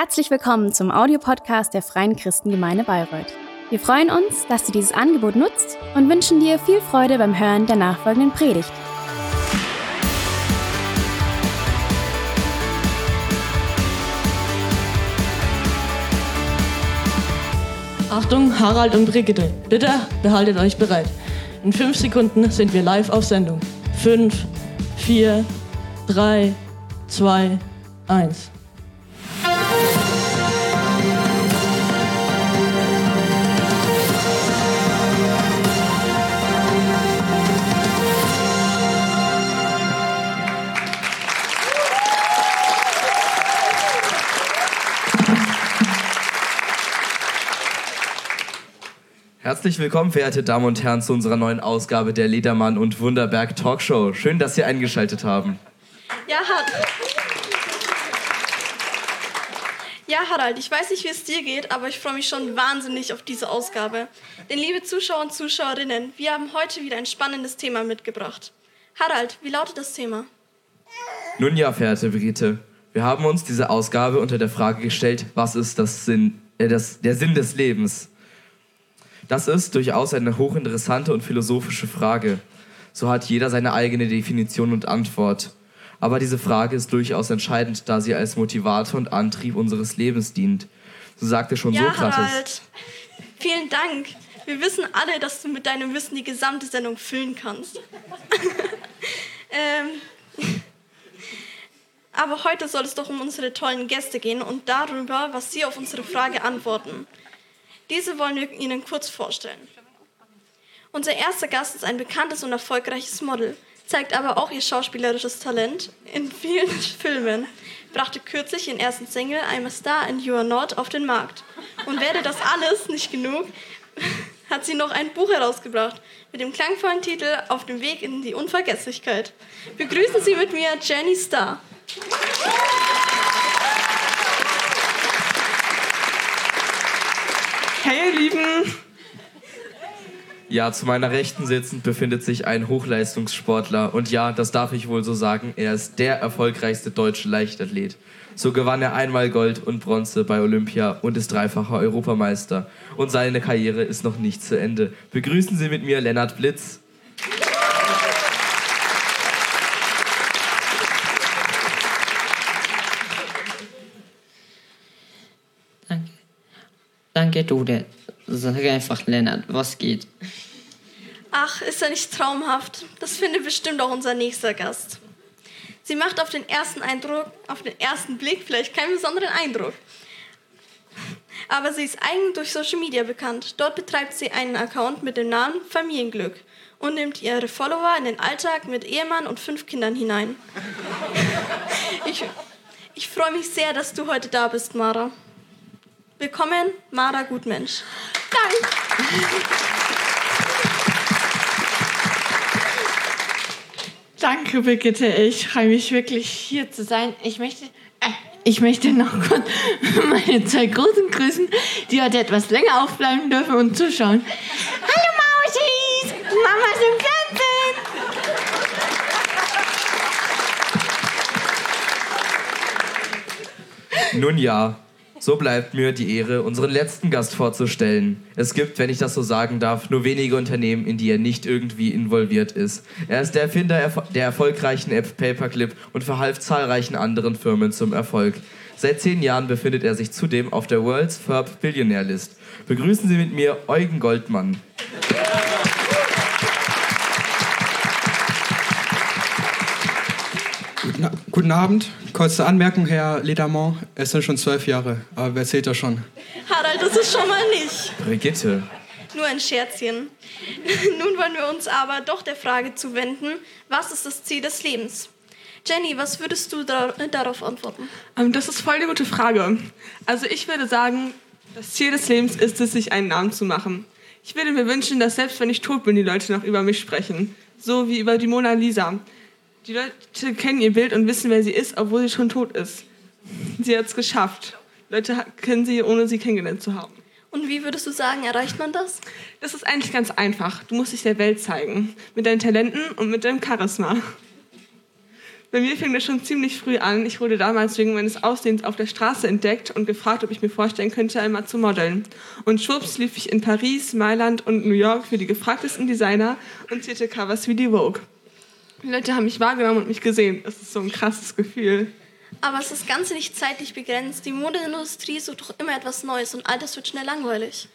Herzlich willkommen zum Audiopodcast der Freien Christengemeinde Bayreuth. Wir freuen uns, dass du dieses Angebot nutzt und wünschen dir viel Freude beim Hören der nachfolgenden Predigt. Achtung, Harald und Brigitte, bitte behaltet euch bereit. In fünf Sekunden sind wir live auf Sendung. Fünf, vier, drei, zwei, eins. Herzlich willkommen, verehrte Damen und Herren, zu unserer neuen Ausgabe der Ledermann und Wunderberg Talkshow. Schön, dass Sie eingeschaltet haben. Ja, Har ja, Harald, ich weiß nicht, wie es dir geht, aber ich freue mich schon wahnsinnig auf diese Ausgabe. Denn liebe Zuschauer und Zuschauerinnen, wir haben heute wieder ein spannendes Thema mitgebracht. Harald, wie lautet das Thema? Nun ja, verehrte Brigitte, wir haben uns diese Ausgabe unter der Frage gestellt, was ist das Sinn, äh, das, der Sinn des Lebens? Das ist durchaus eine hochinteressante und philosophische Frage. So hat jeder seine eigene Definition und Antwort. Aber diese Frage ist durchaus entscheidend, da sie als Motivator und Antrieb unseres Lebens dient. So sagte schon ja, Sokrates. Harald. Vielen Dank. Wir wissen alle, dass du mit deinem Wissen die gesamte Sendung füllen kannst. ähm, aber heute soll es doch um unsere tollen Gäste gehen und darüber, was sie auf unsere Frage antworten. Diese wollen wir Ihnen kurz vorstellen. Unser erster Gast ist ein bekanntes und erfolgreiches Model, zeigt aber auch ihr schauspielerisches Talent in vielen Filmen, brachte kürzlich ihren ersten Single I'm a Star and You Are Not auf den Markt. Und wäre das alles nicht genug, hat sie noch ein Buch herausgebracht mit dem klangvollen Titel Auf dem Weg in die Unvergesslichkeit. Begrüßen Sie mit mir Jenny Starr. Hey, ihr Lieben! Ja, zu meiner Rechten sitzend befindet sich ein Hochleistungssportler. Und ja, das darf ich wohl so sagen, er ist der erfolgreichste deutsche Leichtathlet. So gewann er einmal Gold und Bronze bei Olympia und ist dreifacher Europameister. Und seine Karriere ist noch nicht zu Ende. Begrüßen Sie mit mir Lennart Blitz. Danke, Dude. Sag einfach Lennart, was geht? Ach, ist er nicht traumhaft? Das findet bestimmt auch unser nächster Gast. Sie macht auf den ersten Eindruck, auf den ersten Blick vielleicht keinen besonderen Eindruck. Aber sie ist eigentlich durch Social Media bekannt. Dort betreibt sie einen Account mit dem Namen Familienglück und nimmt ihre Follower in den Alltag mit Ehemann und fünf Kindern hinein. Ich, ich freue mich sehr, dass du heute da bist, Mara. Willkommen, Mara Gutmensch. Danke. Danke, Brigitte. Ich freue mich wirklich, hier zu sein. Ich möchte, äh, ich möchte noch kurz meine zwei Großen grüßen, die heute etwas länger aufbleiben dürfen und zuschauen. Hallo, Mauschis! Mama ist im Fernsehen! Nun ja, so bleibt mir die Ehre, unseren letzten Gast vorzustellen. Es gibt, wenn ich das so sagen darf, nur wenige Unternehmen, in die er nicht irgendwie involviert ist. Er ist der Erfinder der erfolgreichen App Paperclip und verhalf zahlreichen anderen Firmen zum Erfolg. Seit zehn Jahren befindet er sich zudem auf der World's Ferb Billionaire List. Begrüßen Sie mit mir Eugen Goldmann. Guten, Abend. Kurze Anmerkung, Herr Ledermann. Es sind schon zwölf Jahre, aber wer zählt das schon? Harald, das ist schon mal nicht. Brigitte. Nur ein Scherzchen. Nun wollen wir uns aber doch der Frage zuwenden, was ist das Ziel des Lebens? Jenny, was würdest du da, darauf antworten? Ähm, das ist voll eine gute Frage. Also ich würde sagen, das Ziel des Lebens ist es, sich einen Namen zu machen. Ich würde mir wünschen, dass selbst wenn ich tot bin, die Leute noch über mich sprechen. So wie über die Mona Lisa. Die Leute kennen ihr Bild und wissen, wer sie ist, obwohl sie schon tot ist. Sie hat es geschafft. Leute kennen sie, ohne sie kennengelernt zu haben. Und wie würdest du sagen, erreicht man das? Das ist eigentlich ganz einfach. Du musst dich der Welt zeigen. Mit deinen Talenten und mit deinem Charisma. Bei mir fing das schon ziemlich früh an. Ich wurde damals wegen meines Aussehens auf der Straße entdeckt und gefragt, ob ich mir vorstellen könnte, einmal zu modeln. Und schwupps lief ich in Paris, Mailand und New York für die gefragtesten Designer und zierte Covers wie die Vogue. Leute haben mich wahrgenommen und mich gesehen. Das ist so ein krasses Gefühl. Aber es ist das Ganze nicht zeitlich begrenzt. Die Modeindustrie sucht doch immer etwas Neues und altes wird schnell langweilig.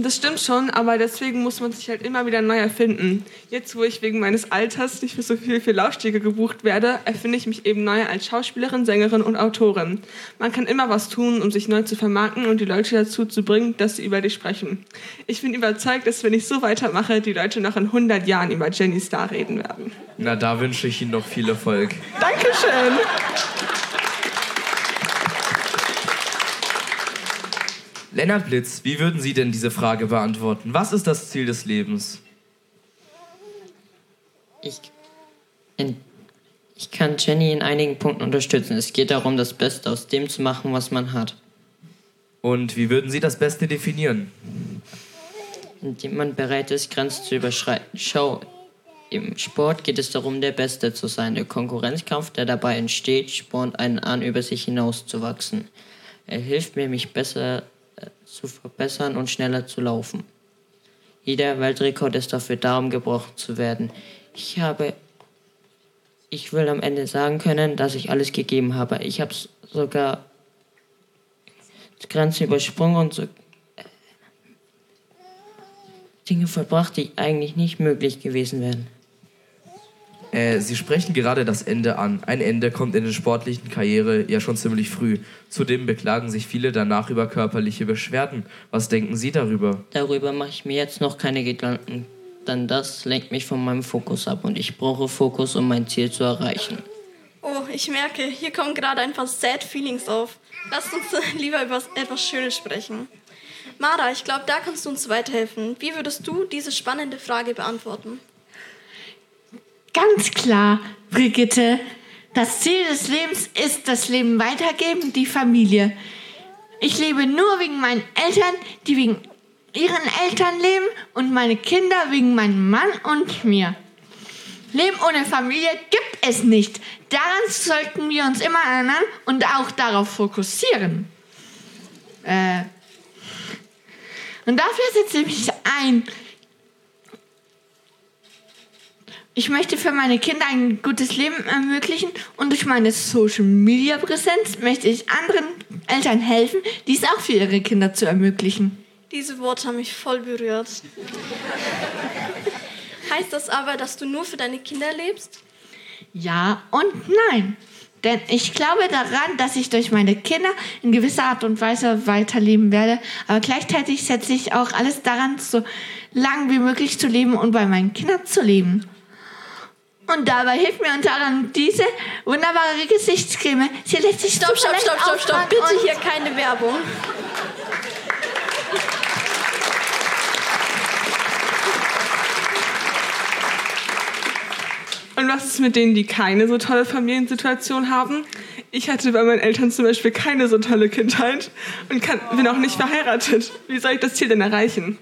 Das stimmt schon, aber deswegen muss man sich halt immer wieder neu erfinden. Jetzt, wo ich wegen meines Alters nicht für so viel für Laufstege gebucht werde, erfinde ich mich eben neu als Schauspielerin, Sängerin und Autorin. Man kann immer was tun, um sich neu zu vermarkten und die Leute dazu zu bringen, dass sie über dich sprechen. Ich bin überzeugt, dass wenn ich so weitermache, die Leute noch in 100 Jahren über Jenny Star reden werden. Na, da wünsche ich Ihnen noch viel Erfolg. Dankeschön. Lennart Blitz, wie würden Sie denn diese Frage beantworten? Was ist das Ziel des Lebens? Ich, in, ich kann Jenny in einigen Punkten unterstützen. Es geht darum, das Beste aus dem zu machen, was man hat. Und wie würden Sie das Beste definieren? Indem man bereit ist, Grenzen zu überschreiten. Schau, im Sport geht es darum, der Beste zu sein. Der Konkurrenzkampf, der dabei entsteht, spornt einen an, über sich hinauszuwachsen. Er hilft mir, mich besser zu verbessern und schneller zu laufen. Jeder Weltrekord ist dafür da, um gebrochen zu werden. Ich habe, ich will am Ende sagen können, dass ich alles gegeben habe. Ich habe sogar Grenzen übersprungen und so, äh, Dinge vollbracht, die eigentlich nicht möglich gewesen wären. Äh, Sie sprechen gerade das Ende an. Ein Ende kommt in der sportlichen Karriere ja schon ziemlich früh. Zudem beklagen sich viele danach über körperliche Beschwerden. Was denken Sie darüber? Darüber mache ich mir jetzt noch keine Gedanken, denn das lenkt mich von meinem Fokus ab und ich brauche Fokus, um mein Ziel zu erreichen. Oh, ich merke, hier kommen gerade ein paar Sad Feelings auf. Lasst uns lieber über etwas Schönes sprechen. Mara, ich glaube, da kannst du uns weiterhelfen. Wie würdest du diese spannende Frage beantworten? Ganz klar, Brigitte. Das Ziel des Lebens ist das Leben weitergeben, die Familie. Ich lebe nur wegen meinen Eltern, die wegen ihren Eltern leben und meine Kinder wegen meinem Mann und mir. Leben ohne Familie gibt es nicht. Daran sollten wir uns immer erinnern und auch darauf fokussieren. Äh und dafür setze ich mich ein. Ich möchte für meine Kinder ein gutes Leben ermöglichen und durch meine Social Media Präsenz möchte ich anderen Eltern helfen, dies auch für ihre Kinder zu ermöglichen. Diese Worte haben mich voll berührt. heißt das aber, dass du nur für deine Kinder lebst? Ja und nein. Denn ich glaube daran, dass ich durch meine Kinder in gewisser Art und Weise weiterleben werde. Aber gleichzeitig setze ich auch alles daran, so lang wie möglich zu leben und bei meinen Kindern zu leben. Und dabei hilft mir unter anderem diese wunderbare Gesichtscreme. Sie lässt sich Stopp, stopp, stopp, stopp, stopp. Bitte hier keine Werbung. Und was ist mit denen, die keine so tolle Familiensituation haben? Ich hatte bei meinen Eltern zum Beispiel keine so tolle Kindheit und kann, bin auch nicht verheiratet. Wie soll ich das Ziel denn erreichen?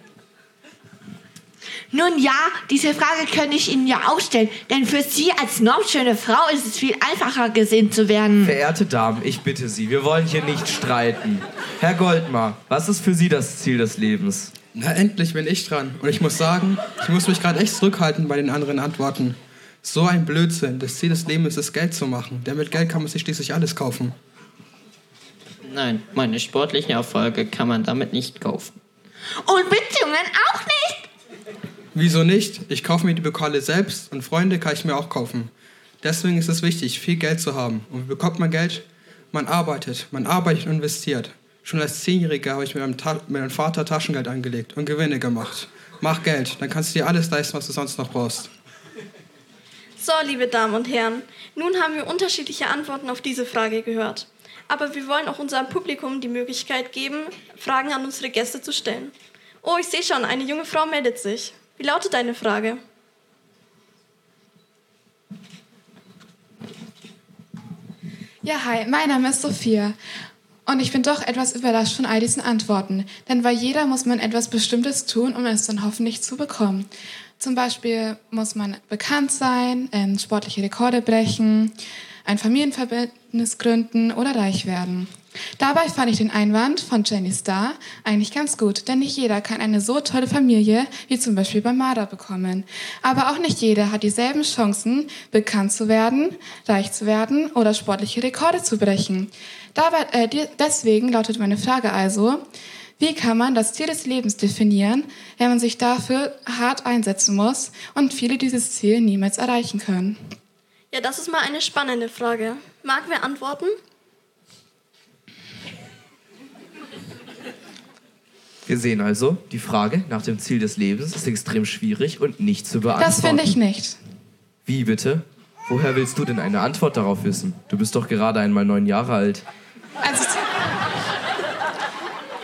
Nun ja, diese Frage könnte ich Ihnen ja auch stellen. Denn für Sie als normschöne Frau ist es viel einfacher gesehen zu werden. Verehrte Damen, ich bitte Sie, wir wollen hier nicht streiten. Herr Goldmar, was ist für Sie das Ziel des Lebens? Na, endlich bin ich dran. Und ich muss sagen, ich muss mich gerade echt zurückhalten bei den anderen Antworten. So ein Blödsinn. Das Ziel des Lebens ist, Geld zu machen. Denn mit Geld kann man sich schließlich alles kaufen. Nein, meine sportlichen Erfolge kann man damit nicht kaufen. Und Beziehungen auch nicht. Wieso nicht? Ich kaufe mir die Pokale selbst und Freunde kann ich mir auch kaufen. Deswegen ist es wichtig, viel Geld zu haben. Und wie bekommt man Geld? Man arbeitet. Man arbeitet und investiert. Schon als Zehnjähriger habe ich mit meinem, mit meinem Vater Taschengeld angelegt und Gewinne gemacht. Mach Geld, dann kannst du dir alles leisten, was du sonst noch brauchst. So, liebe Damen und Herren, nun haben wir unterschiedliche Antworten auf diese Frage gehört. Aber wir wollen auch unserem Publikum die Möglichkeit geben, Fragen an unsere Gäste zu stellen. Oh, ich sehe schon, eine junge Frau meldet sich. Wie lautet deine Frage? Ja, hi, mein Name ist Sophia. Und ich bin doch etwas überrascht von all diesen Antworten, denn bei jeder muss man etwas Bestimmtes tun, um es dann hoffentlich zu bekommen. Zum Beispiel muss man bekannt sein, ähm, sportliche Rekorde brechen, ein Familienverbindnis gründen oder reich werden. Dabei fand ich den Einwand von Jenny Starr eigentlich ganz gut, denn nicht jeder kann eine so tolle Familie wie zum Beispiel bei Mara bekommen. Aber auch nicht jeder hat dieselben Chancen, bekannt zu werden, reich zu werden oder sportliche Rekorde zu brechen. Dabei, äh, deswegen lautet meine Frage also, wie kann man das Ziel des Lebens definieren, wenn man sich dafür hart einsetzen muss und viele dieses Ziel niemals erreichen können? Ja, das ist mal eine spannende Frage. Mag wer antworten? Wir sehen also, die Frage nach dem Ziel des Lebens ist extrem schwierig und nicht zu beantworten. Das finde ich nicht. Wie bitte? Woher willst du denn eine Antwort darauf wissen? Du bist doch gerade einmal neun Jahre alt. Also,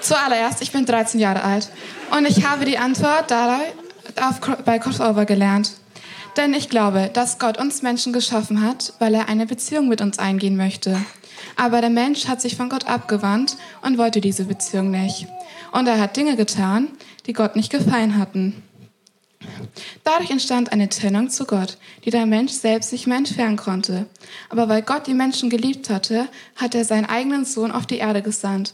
zuallererst, ich bin 13 Jahre alt und ich habe die Antwort auf, bei Crossover gelernt. Denn ich glaube, dass Gott uns Menschen geschaffen hat, weil er eine Beziehung mit uns eingehen möchte. Aber der Mensch hat sich von Gott abgewandt und wollte diese Beziehung nicht. Und er hat Dinge getan, die Gott nicht gefallen hatten. Dadurch entstand eine Trennung zu Gott, die der Mensch selbst nicht mehr entfernen konnte. Aber weil Gott die Menschen geliebt hatte, hat er seinen eigenen Sohn auf die Erde gesandt.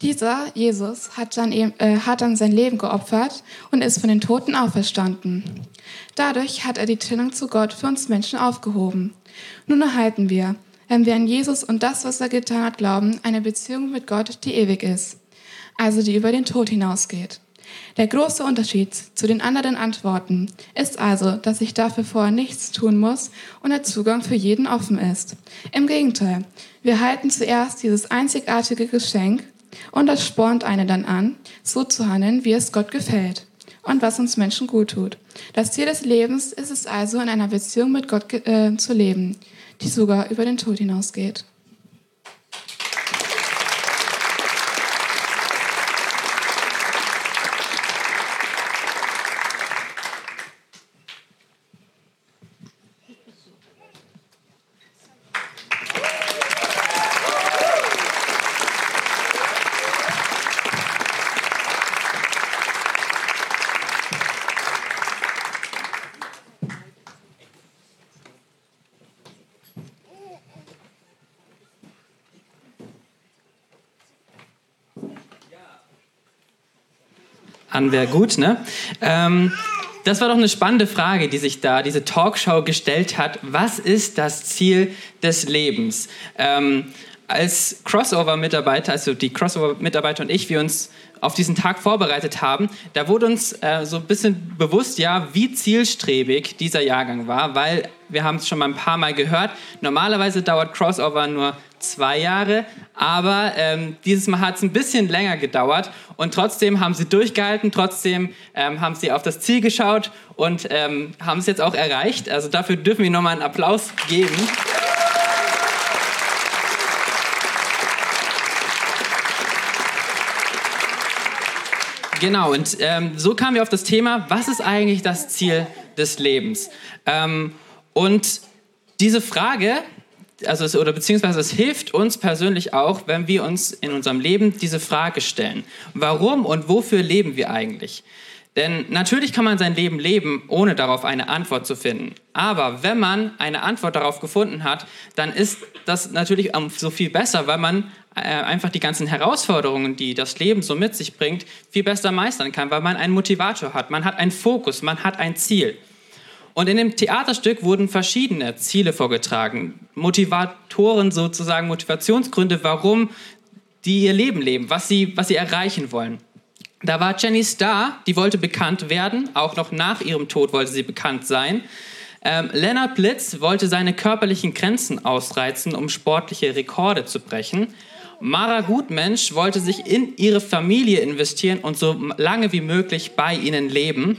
Dieser, Jesus, hat dann, äh, hat dann sein Leben geopfert und ist von den Toten auferstanden. Dadurch hat er die Trennung zu Gott für uns Menschen aufgehoben. Nun erhalten wir, wenn wir an Jesus und das, was er getan hat, glauben, eine Beziehung mit Gott, die ewig ist also die über den Tod hinausgeht. Der große Unterschied zu den anderen Antworten ist also, dass ich dafür vorher nichts tun muss und der Zugang für jeden offen ist. Im Gegenteil, wir halten zuerst dieses einzigartige Geschenk und das spornt eine dann an, so zu handeln, wie es Gott gefällt und was uns Menschen gut tut. Das Ziel des Lebens ist es also, in einer Beziehung mit Gott äh, zu leben, die sogar über den Tod hinausgeht. An wäre gut, ne? Ähm, das war doch eine spannende Frage, die sich da diese Talkshow gestellt hat. Was ist das Ziel des Lebens? Ähm, als Crossover-Mitarbeiter, also die Crossover-Mitarbeiter und ich, wir uns auf diesen Tag vorbereitet haben, da wurde uns äh, so ein bisschen bewusst, ja, wie zielstrebig dieser Jahrgang war, weil wir haben es schon mal ein paar Mal gehört. Normalerweise dauert Crossover nur zwei Jahre, aber ähm, dieses Mal hat es ein bisschen länger gedauert und trotzdem haben sie durchgehalten, trotzdem ähm, haben sie auf das Ziel geschaut und ähm, haben es jetzt auch erreicht. Also dafür dürfen wir nochmal einen Applaus geben. Genau, und ähm, so kamen wir auf das Thema, was ist eigentlich das Ziel des Lebens? Ähm, und diese Frage, also es, oder beziehungsweise es hilft uns persönlich auch, wenn wir uns in unserem Leben diese Frage stellen. Warum und wofür leben wir eigentlich? Denn natürlich kann man sein Leben leben, ohne darauf eine Antwort zu finden. Aber wenn man eine Antwort darauf gefunden hat, dann ist das natürlich so viel besser, weil man äh, einfach die ganzen Herausforderungen, die das Leben so mit sich bringt, viel besser meistern kann, weil man einen Motivator hat, man hat einen Fokus, man hat ein Ziel. Und in dem Theaterstück wurden verschiedene Ziele vorgetragen, Motivatoren sozusagen, Motivationsgründe, warum die ihr Leben leben, was sie, was sie erreichen wollen. Da war Jenny Starr, die wollte bekannt werden, auch noch nach ihrem Tod wollte sie bekannt sein. Ähm, Leonard Blitz wollte seine körperlichen Grenzen ausreizen, um sportliche Rekorde zu brechen. Mara Gutmensch wollte sich in ihre Familie investieren und so lange wie möglich bei ihnen leben.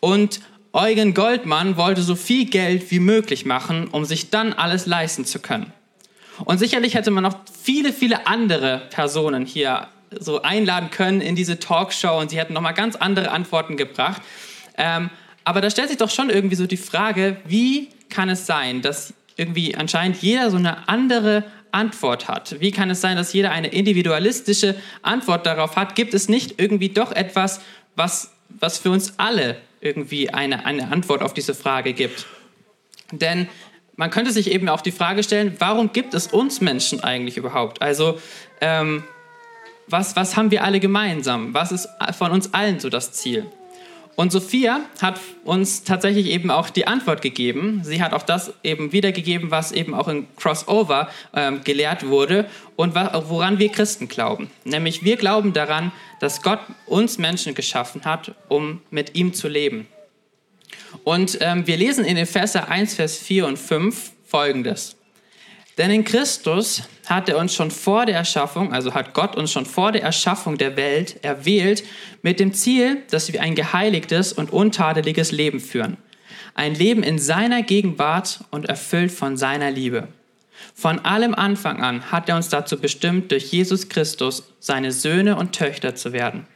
Und Eugen Goldmann wollte so viel Geld wie möglich machen, um sich dann alles leisten zu können. Und sicherlich hätte man noch viele, viele andere Personen hier so einladen können in diese Talkshow und sie hätten noch mal ganz andere Antworten gebracht. Ähm, aber da stellt sich doch schon irgendwie so die Frage, wie kann es sein, dass irgendwie anscheinend jeder so eine andere Antwort hat? Wie kann es sein, dass jeder eine individualistische Antwort darauf hat? Gibt es nicht irgendwie doch etwas, was, was für uns alle irgendwie eine, eine Antwort auf diese Frage gibt? Denn man könnte sich eben auch die Frage stellen, warum gibt es uns Menschen eigentlich überhaupt? Also, ähm, was, was haben wir alle gemeinsam? Was ist von uns allen so das Ziel? Und Sophia hat uns tatsächlich eben auch die Antwort gegeben. Sie hat auch das eben wiedergegeben, was eben auch in Crossover ähm, gelehrt wurde und woran wir Christen glauben. Nämlich wir glauben daran, dass Gott uns Menschen geschaffen hat, um mit ihm zu leben. Und ähm, wir lesen in Epheser 1, Vers 4 und 5 folgendes. Denn in Christus hat er uns schon vor der Erschaffung, also hat Gott uns schon vor der Erschaffung der Welt erwählt, mit dem Ziel, dass wir ein geheiligtes und untadeliges Leben führen. Ein Leben in seiner Gegenwart und erfüllt von seiner Liebe. Von allem Anfang an hat er uns dazu bestimmt, durch Jesus Christus seine Söhne und Töchter zu werden.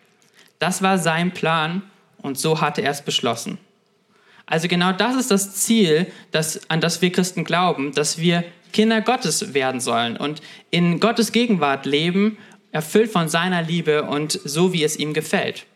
Das war sein Plan und so hatte er es beschlossen. Also genau das ist das Ziel, das, an das wir Christen glauben, dass wir Kinder Gottes werden sollen und in Gottes Gegenwart leben, erfüllt von seiner Liebe und so, wie es ihm gefällt.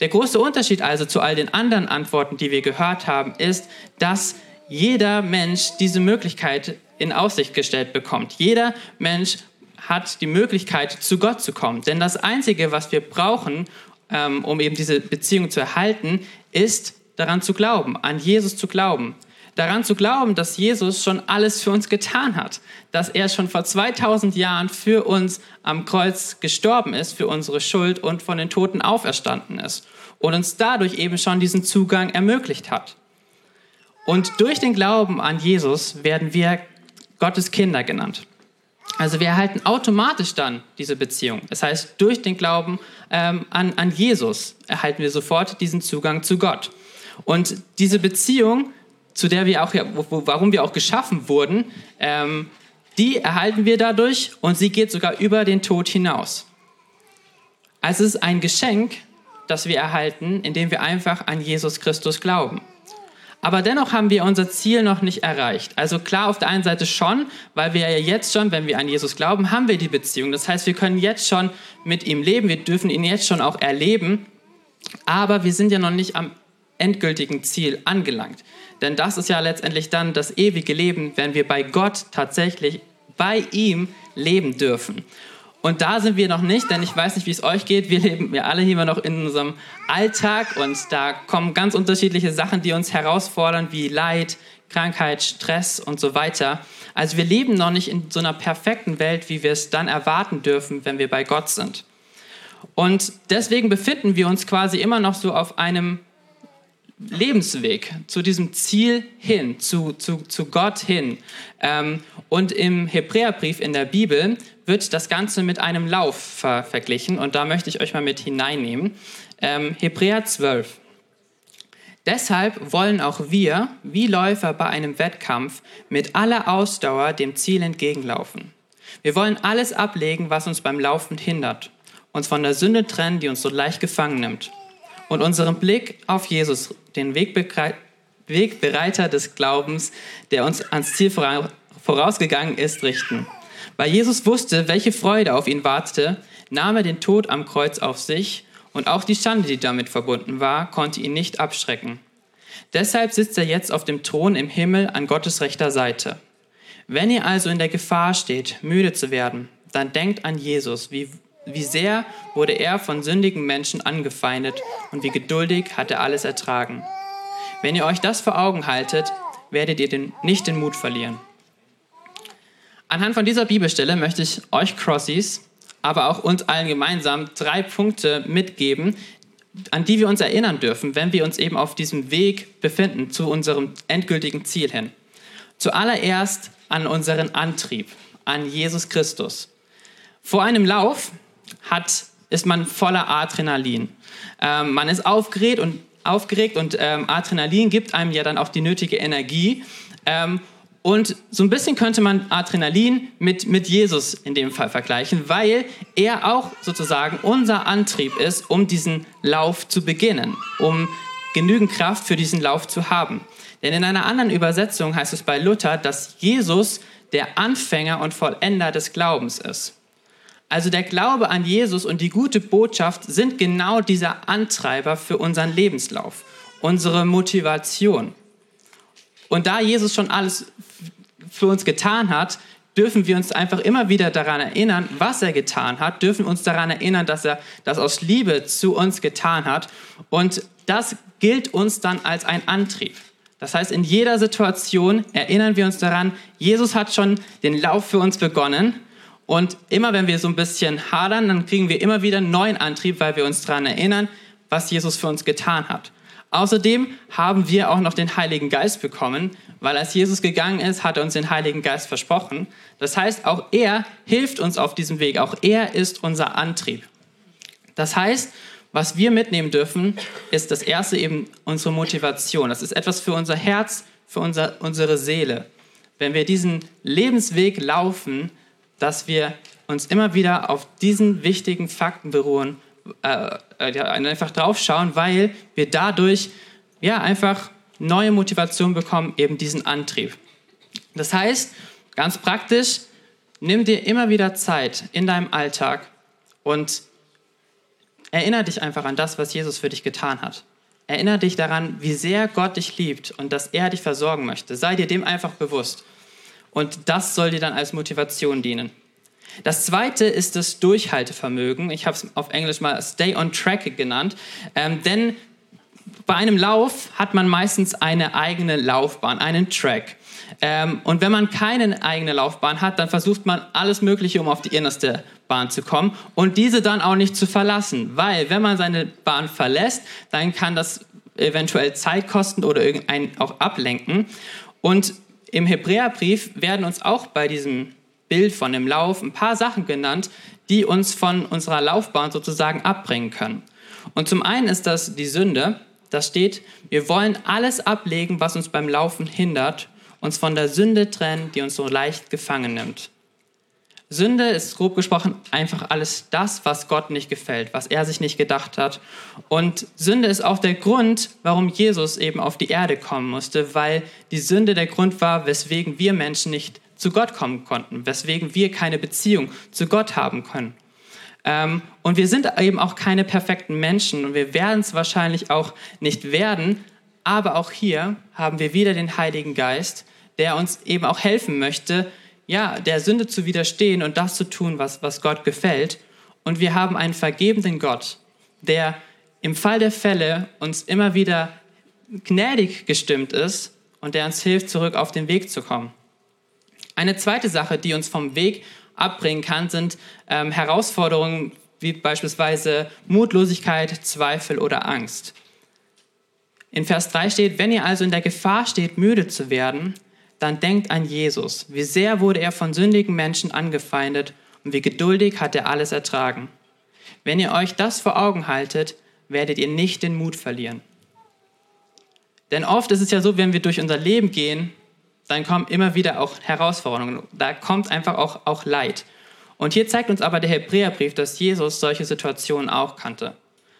Der große Unterschied also zu all den anderen Antworten, die wir gehört haben, ist, dass jeder Mensch diese Möglichkeit in Aussicht gestellt bekommt. Jeder Mensch hat die Möglichkeit, zu Gott zu kommen. Denn das Einzige, was wir brauchen, ähm, um eben diese Beziehung zu erhalten, ist daran zu glauben, an Jesus zu glauben daran zu glauben, dass Jesus schon alles für uns getan hat, dass er schon vor 2000 Jahren für uns am Kreuz gestorben ist, für unsere Schuld und von den Toten auferstanden ist und uns dadurch eben schon diesen Zugang ermöglicht hat. Und durch den Glauben an Jesus werden wir Gottes Kinder genannt. Also wir erhalten automatisch dann diese Beziehung. Das heißt, durch den Glauben ähm, an, an Jesus erhalten wir sofort diesen Zugang zu Gott. Und diese Beziehung zu der wir auch, warum wir auch geschaffen wurden, ähm, die erhalten wir dadurch und sie geht sogar über den Tod hinaus. Also es ist ein Geschenk, das wir erhalten, indem wir einfach an Jesus Christus glauben. Aber dennoch haben wir unser Ziel noch nicht erreicht. Also klar, auf der einen Seite schon, weil wir ja jetzt schon, wenn wir an Jesus glauben, haben wir die Beziehung. Das heißt, wir können jetzt schon mit ihm leben, wir dürfen ihn jetzt schon auch erleben. Aber wir sind ja noch nicht am endgültigen Ziel angelangt. Denn das ist ja letztendlich dann das ewige Leben, wenn wir bei Gott tatsächlich bei ihm leben dürfen. Und da sind wir noch nicht, denn ich weiß nicht, wie es euch geht. Wir leben wir alle hier noch in unserem Alltag und da kommen ganz unterschiedliche Sachen, die uns herausfordern, wie Leid, Krankheit, Stress und so weiter. Also wir leben noch nicht in so einer perfekten Welt, wie wir es dann erwarten dürfen, wenn wir bei Gott sind. Und deswegen befinden wir uns quasi immer noch so auf einem Lebensweg zu diesem Ziel hin, zu, zu, zu Gott hin. Ähm, und im Hebräerbrief in der Bibel wird das Ganze mit einem Lauf ver verglichen und da möchte ich euch mal mit hineinnehmen. Ähm, Hebräer 12. Deshalb wollen auch wir, wie Läufer bei einem Wettkampf, mit aller Ausdauer dem Ziel entgegenlaufen. Wir wollen alles ablegen, was uns beim Laufen hindert, uns von der Sünde trennen, die uns so leicht gefangen nimmt und unseren Blick auf Jesus, den Wegbereiter des Glaubens, der uns ans Ziel vorausgegangen ist, richten. Weil Jesus wusste, welche Freude auf ihn wartete, nahm er den Tod am Kreuz auf sich und auch die Schande, die damit verbunden war, konnte ihn nicht abschrecken. Deshalb sitzt er jetzt auf dem Thron im Himmel an Gottes rechter Seite. Wenn ihr also in der Gefahr steht, müde zu werden, dann denkt an Jesus, wie wie sehr wurde er von sündigen Menschen angefeindet und wie geduldig hat er alles ertragen. Wenn ihr euch das vor Augen haltet, werdet ihr den, nicht den Mut verlieren. Anhand von dieser Bibelstelle möchte ich euch Crossies, aber auch uns allen gemeinsam drei Punkte mitgeben, an die wir uns erinnern dürfen, wenn wir uns eben auf diesem Weg befinden zu unserem endgültigen Ziel hin. Zuallererst an unseren Antrieb, an Jesus Christus. Vor einem Lauf hat, ist man voller Adrenalin. Ähm, man ist aufgeregt und, aufgeregt und ähm, Adrenalin gibt einem ja dann auch die nötige Energie. Ähm, und so ein bisschen könnte man Adrenalin mit, mit Jesus in dem Fall vergleichen, weil er auch sozusagen unser Antrieb ist, um diesen Lauf zu beginnen, um genügend Kraft für diesen Lauf zu haben. Denn in einer anderen Übersetzung heißt es bei Luther, dass Jesus der Anfänger und Vollender des Glaubens ist. Also der Glaube an Jesus und die gute Botschaft sind genau dieser Antreiber für unseren Lebenslauf, unsere Motivation. Und da Jesus schon alles für uns getan hat, dürfen wir uns einfach immer wieder daran erinnern, was er getan hat, dürfen uns daran erinnern, dass er das aus Liebe zu uns getan hat. Und das gilt uns dann als ein Antrieb. Das heißt, in jeder Situation erinnern wir uns daran, Jesus hat schon den Lauf für uns begonnen. Und immer wenn wir so ein bisschen hadern, dann kriegen wir immer wieder neuen Antrieb, weil wir uns daran erinnern, was Jesus für uns getan hat. Außerdem haben wir auch noch den Heiligen Geist bekommen, weil als Jesus gegangen ist, hat er uns den Heiligen Geist versprochen. Das heißt, auch er hilft uns auf diesem Weg, auch er ist unser Antrieb. Das heißt, was wir mitnehmen dürfen, ist das erste eben unsere Motivation. Das ist etwas für unser Herz, für unser, unsere Seele. Wenn wir diesen Lebensweg laufen, dass wir uns immer wieder auf diesen wichtigen Fakten beruhen, äh, äh, einfach drauf schauen, weil wir dadurch ja einfach neue Motivation bekommen, eben diesen Antrieb. Das heißt, ganz praktisch, nimm dir immer wieder Zeit in deinem Alltag und Erinnere dich einfach an das, was Jesus für dich getan hat. Erinnere dich daran, wie sehr Gott dich liebt und dass er dich versorgen möchte. Sei dir dem einfach bewusst. Und das soll dir dann als Motivation dienen. Das zweite ist das Durchhaltevermögen. Ich habe es auf Englisch mal Stay on Track genannt. Ähm, denn bei einem Lauf hat man meistens eine eigene Laufbahn, einen Track. Ähm, und wenn man keine eigene Laufbahn hat, dann versucht man alles Mögliche, um auf die innerste Bahn zu kommen und diese dann auch nicht zu verlassen. Weil wenn man seine Bahn verlässt, dann kann das eventuell Zeit kosten oder irgendeinen auch ablenken. Und im Hebräerbrief werden uns auch bei diesem Bild von dem Lauf ein paar Sachen genannt, die uns von unserer Laufbahn sozusagen abbringen können. Und zum einen ist das die Sünde. Da steht, wir wollen alles ablegen, was uns beim Laufen hindert, uns von der Sünde trennen, die uns so leicht gefangen nimmt. Sünde ist grob gesprochen einfach alles das, was Gott nicht gefällt, was er sich nicht gedacht hat. Und Sünde ist auch der Grund, warum Jesus eben auf die Erde kommen musste, weil die Sünde der Grund war, weswegen wir Menschen nicht zu Gott kommen konnten, weswegen wir keine Beziehung zu Gott haben können. Ähm, und wir sind eben auch keine perfekten Menschen und wir werden es wahrscheinlich auch nicht werden, aber auch hier haben wir wieder den Heiligen Geist, der uns eben auch helfen möchte, ja, der Sünde zu widerstehen und das zu tun, was, was Gott gefällt. Und wir haben einen vergebenden Gott, der im Fall der Fälle uns immer wieder gnädig gestimmt ist und der uns hilft, zurück auf den Weg zu kommen. Eine zweite Sache, die uns vom Weg abbringen kann, sind ähm, Herausforderungen wie beispielsweise Mutlosigkeit, Zweifel oder Angst. In Vers 3 steht, wenn ihr also in der Gefahr steht, müde zu werden, dann denkt an Jesus. Wie sehr wurde er von sündigen Menschen angefeindet und wie geduldig hat er alles ertragen. Wenn ihr euch das vor Augen haltet, werdet ihr nicht den Mut verlieren. Denn oft ist es ja so, wenn wir durch unser Leben gehen, dann kommen immer wieder auch Herausforderungen. Da kommt einfach auch, auch Leid. Und hier zeigt uns aber der Hebräerbrief, dass Jesus solche Situationen auch kannte.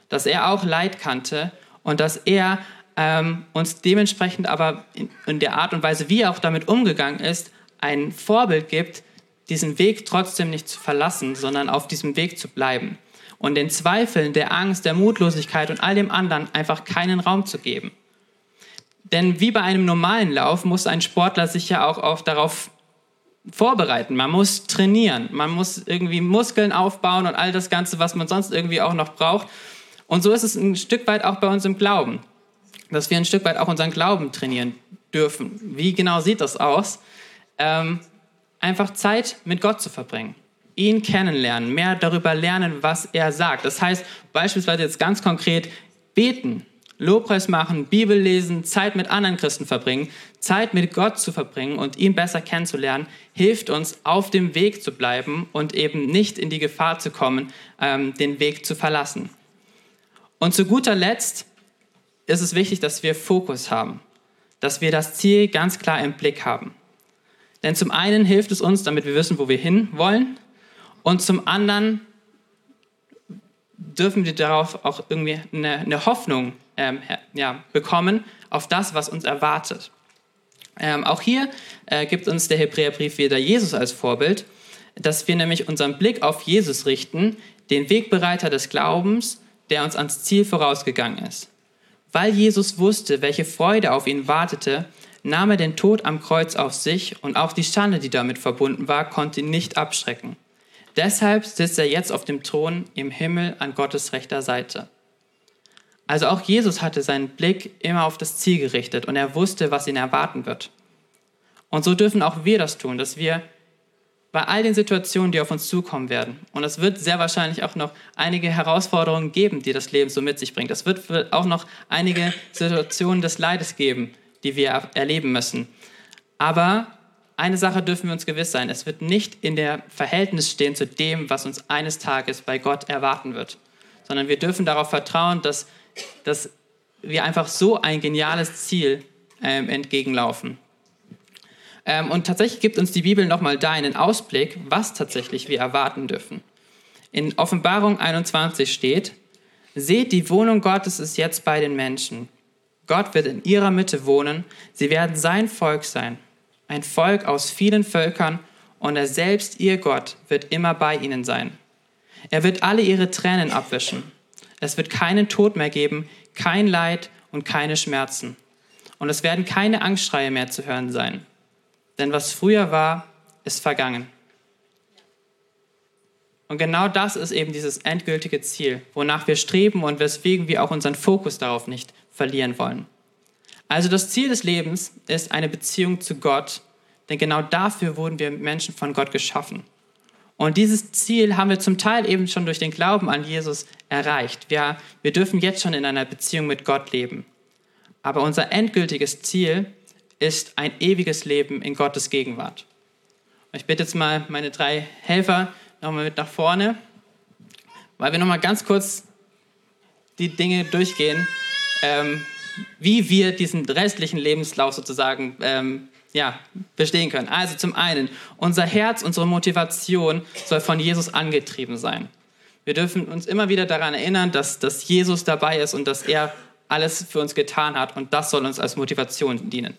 Dass er auch Leid kannte und dass er ähm, uns dementsprechend aber in, in der Art und Weise, wie er auch damit umgegangen ist, ein Vorbild gibt, diesen Weg trotzdem nicht zu verlassen, sondern auf diesem Weg zu bleiben. Und den Zweifeln, der Angst, der Mutlosigkeit und all dem anderen einfach keinen Raum zu geben. Denn wie bei einem normalen Lauf muss ein Sportler sich ja auch auf, darauf vorbereiten. Man muss trainieren, man muss irgendwie Muskeln aufbauen und all das Ganze, was man sonst irgendwie auch noch braucht. Und so ist es ein Stück weit auch bei uns im Glauben dass wir ein Stück weit auch unseren Glauben trainieren dürfen. Wie genau sieht das aus? Ähm, einfach Zeit mit Gott zu verbringen, ihn kennenlernen, mehr darüber lernen, was er sagt. Das heißt beispielsweise jetzt ganz konkret beten, Lobpreis machen, Bibel lesen, Zeit mit anderen Christen verbringen, Zeit mit Gott zu verbringen und ihn besser kennenzulernen, hilft uns auf dem Weg zu bleiben und eben nicht in die Gefahr zu kommen, ähm, den Weg zu verlassen. Und zu guter Letzt ist es wichtig, dass wir Fokus haben, dass wir das Ziel ganz klar im Blick haben. Denn zum einen hilft es uns, damit wir wissen, wo wir hin wollen, und zum anderen dürfen wir darauf auch irgendwie eine, eine Hoffnung ähm, ja, bekommen auf das, was uns erwartet. Ähm, auch hier äh, gibt uns der Hebräerbrief wieder Jesus als Vorbild, dass wir nämlich unseren Blick auf Jesus richten, den Wegbereiter des Glaubens, der uns ans Ziel vorausgegangen ist. Weil Jesus wusste, welche Freude auf ihn wartete, nahm er den Tod am Kreuz auf sich und auch die Schande, die damit verbunden war, konnte ihn nicht abschrecken. Deshalb sitzt er jetzt auf dem Thron im Himmel an Gottes rechter Seite. Also auch Jesus hatte seinen Blick immer auf das Ziel gerichtet und er wusste, was ihn erwarten wird. Und so dürfen auch wir das tun, dass wir bei all den Situationen, die auf uns zukommen werden, und es wird sehr wahrscheinlich auch noch einige Herausforderungen geben, die das Leben so mit sich bringt. Es wird auch noch einige Situationen des Leides geben, die wir erleben müssen. Aber eine Sache dürfen wir uns gewiss sein, es wird nicht in der Verhältnis stehen zu dem, was uns eines Tages bei Gott erwarten wird, sondern wir dürfen darauf vertrauen, dass, dass wir einfach so ein geniales Ziel ähm, entgegenlaufen. Ähm, und tatsächlich gibt uns die Bibel nochmal da einen Ausblick, was tatsächlich wir erwarten dürfen. In Offenbarung 21 steht, Seht, die Wohnung Gottes ist jetzt bei den Menschen. Gott wird in ihrer Mitte wohnen, sie werden sein Volk sein, ein Volk aus vielen Völkern, und er selbst, ihr Gott, wird immer bei ihnen sein. Er wird alle ihre Tränen abwischen. Es wird keinen Tod mehr geben, kein Leid und keine Schmerzen. Und es werden keine Angstschreie mehr zu hören sein. Denn was früher war, ist vergangen. Und genau das ist eben dieses endgültige Ziel, wonach wir streben und weswegen wir auch unseren Fokus darauf nicht verlieren wollen. Also das Ziel des Lebens ist eine Beziehung zu Gott, denn genau dafür wurden wir Menschen von Gott geschaffen. Und dieses Ziel haben wir zum Teil eben schon durch den Glauben an Jesus erreicht. Wir, wir dürfen jetzt schon in einer Beziehung mit Gott leben. Aber unser endgültiges Ziel ist ein ewiges Leben in Gottes Gegenwart. Ich bitte jetzt mal meine drei Helfer nochmal mit nach vorne, weil wir nochmal ganz kurz die Dinge durchgehen, ähm, wie wir diesen restlichen Lebenslauf sozusagen ähm, ja, bestehen können. Also zum einen, unser Herz, unsere Motivation soll von Jesus angetrieben sein. Wir dürfen uns immer wieder daran erinnern, dass, dass Jesus dabei ist und dass er alles für uns getan hat und das soll uns als Motivation dienen.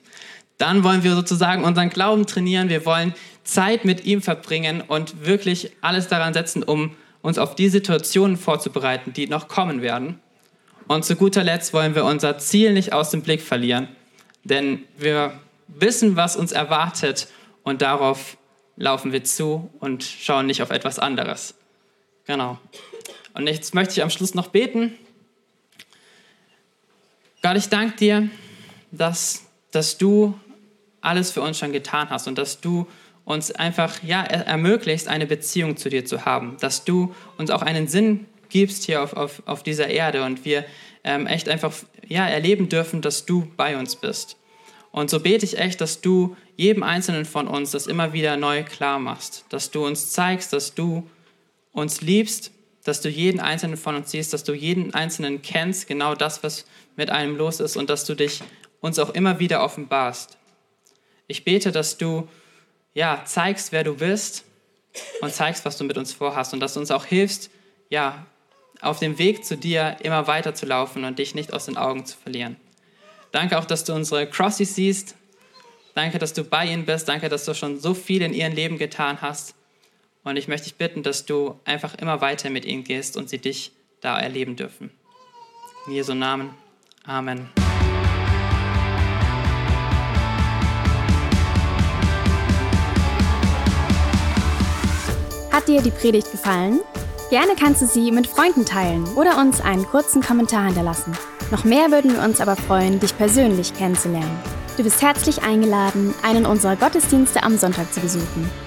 Dann wollen wir sozusagen unseren Glauben trainieren, wir wollen Zeit mit ihm verbringen und wirklich alles daran setzen, um uns auf die Situationen vorzubereiten, die noch kommen werden. Und zu guter Letzt wollen wir unser Ziel nicht aus dem Blick verlieren, denn wir wissen, was uns erwartet und darauf laufen wir zu und schauen nicht auf etwas anderes. Genau. Und jetzt möchte ich am Schluss noch beten. Gott, ich danke dir, dass, dass du alles für uns schon getan hast und dass du uns einfach ja, ermöglicht, eine Beziehung zu dir zu haben, dass du uns auch einen Sinn gibst hier auf, auf, auf dieser Erde und wir ähm, echt einfach ja, erleben dürfen, dass du bei uns bist. Und so bete ich echt, dass du jedem Einzelnen von uns das immer wieder neu klar machst, dass du uns zeigst, dass du uns liebst, dass du jeden Einzelnen von uns siehst, dass du jeden Einzelnen kennst, genau das, was mit einem los ist und dass du dich uns auch immer wieder offenbarst. Ich bete, dass du ja, zeigst, wer du bist und zeigst, was du mit uns vorhast und dass du uns auch hilfst, ja, auf dem Weg zu dir immer weiter zu laufen und dich nicht aus den Augen zu verlieren. Danke auch, dass du unsere Crossies siehst. Danke, dass du bei ihnen bist. Danke, dass du schon so viel in ihrem Leben getan hast. Und ich möchte dich bitten, dass du einfach immer weiter mit ihnen gehst und sie dich da erleben dürfen. In Jesu Namen. Amen. Hat dir die Predigt gefallen? Gerne kannst du sie mit Freunden teilen oder uns einen kurzen Kommentar hinterlassen. Noch mehr würden wir uns aber freuen, dich persönlich kennenzulernen. Du bist herzlich eingeladen, einen unserer Gottesdienste am Sonntag zu besuchen.